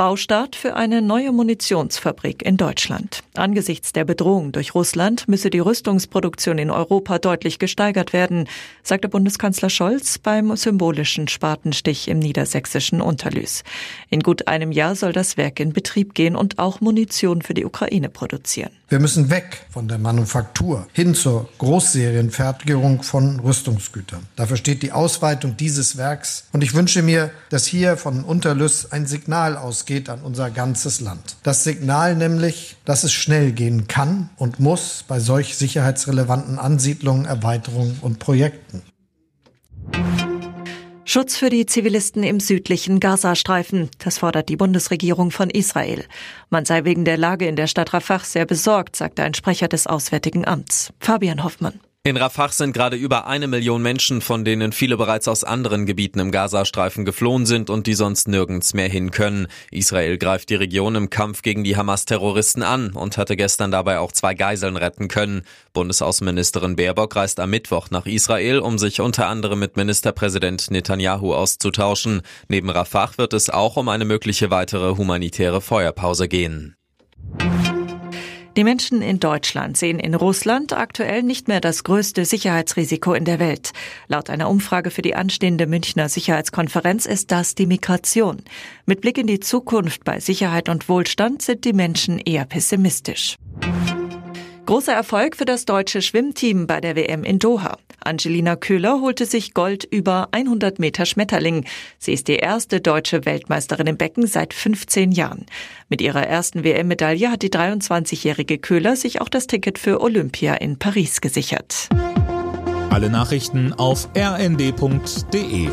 Baustart für eine neue Munitionsfabrik in Deutschland. Angesichts der Bedrohung durch Russland müsse die Rüstungsproduktion in Europa deutlich gesteigert werden, sagte Bundeskanzler Scholz beim symbolischen Spatenstich im niedersächsischen Unterlüß. In gut einem Jahr soll das Werk in Betrieb gehen und auch Munition für die Ukraine produzieren. Wir müssen weg von der Manufaktur hin zur Großserienfertigung von Rüstungsgütern. Dafür steht die Ausweitung dieses Werks. Und ich wünsche mir, dass hier von Unterlüss ein Signal ausgeht an unser ganzes Land. Das Signal nämlich, dass es schnell gehen kann und muss bei solch sicherheitsrelevanten Ansiedlungen, Erweiterungen und Projekten. Schutz für die Zivilisten im südlichen Gazastreifen. Das fordert die Bundesregierung von Israel. Man sei wegen der Lage in der Stadt Rafah sehr besorgt, sagte ein Sprecher des Auswärtigen Amts. Fabian Hoffmann. In Rafah sind gerade über eine Million Menschen, von denen viele bereits aus anderen Gebieten im Gazastreifen geflohen sind und die sonst nirgends mehr hin können. Israel greift die Region im Kampf gegen die Hamas-Terroristen an und hatte gestern dabei auch zwei Geiseln retten können. Bundesaußenministerin Baerbock reist am Mittwoch nach Israel, um sich unter anderem mit Ministerpräsident Netanyahu auszutauschen. Neben Rafah wird es auch um eine mögliche weitere humanitäre Feuerpause gehen. Die Menschen in Deutschland sehen in Russland aktuell nicht mehr das größte Sicherheitsrisiko in der Welt. Laut einer Umfrage für die anstehende Münchner Sicherheitskonferenz ist das die Migration. Mit Blick in die Zukunft bei Sicherheit und Wohlstand sind die Menschen eher pessimistisch. Großer Erfolg für das deutsche Schwimmteam bei der WM in Doha. Angelina Köhler holte sich Gold über 100 Meter Schmetterling. Sie ist die erste deutsche Weltmeisterin im Becken seit 15 Jahren. Mit ihrer ersten WM-Medaille hat die 23-jährige Köhler sich auch das Ticket für Olympia in Paris gesichert. Alle Nachrichten auf rnd.de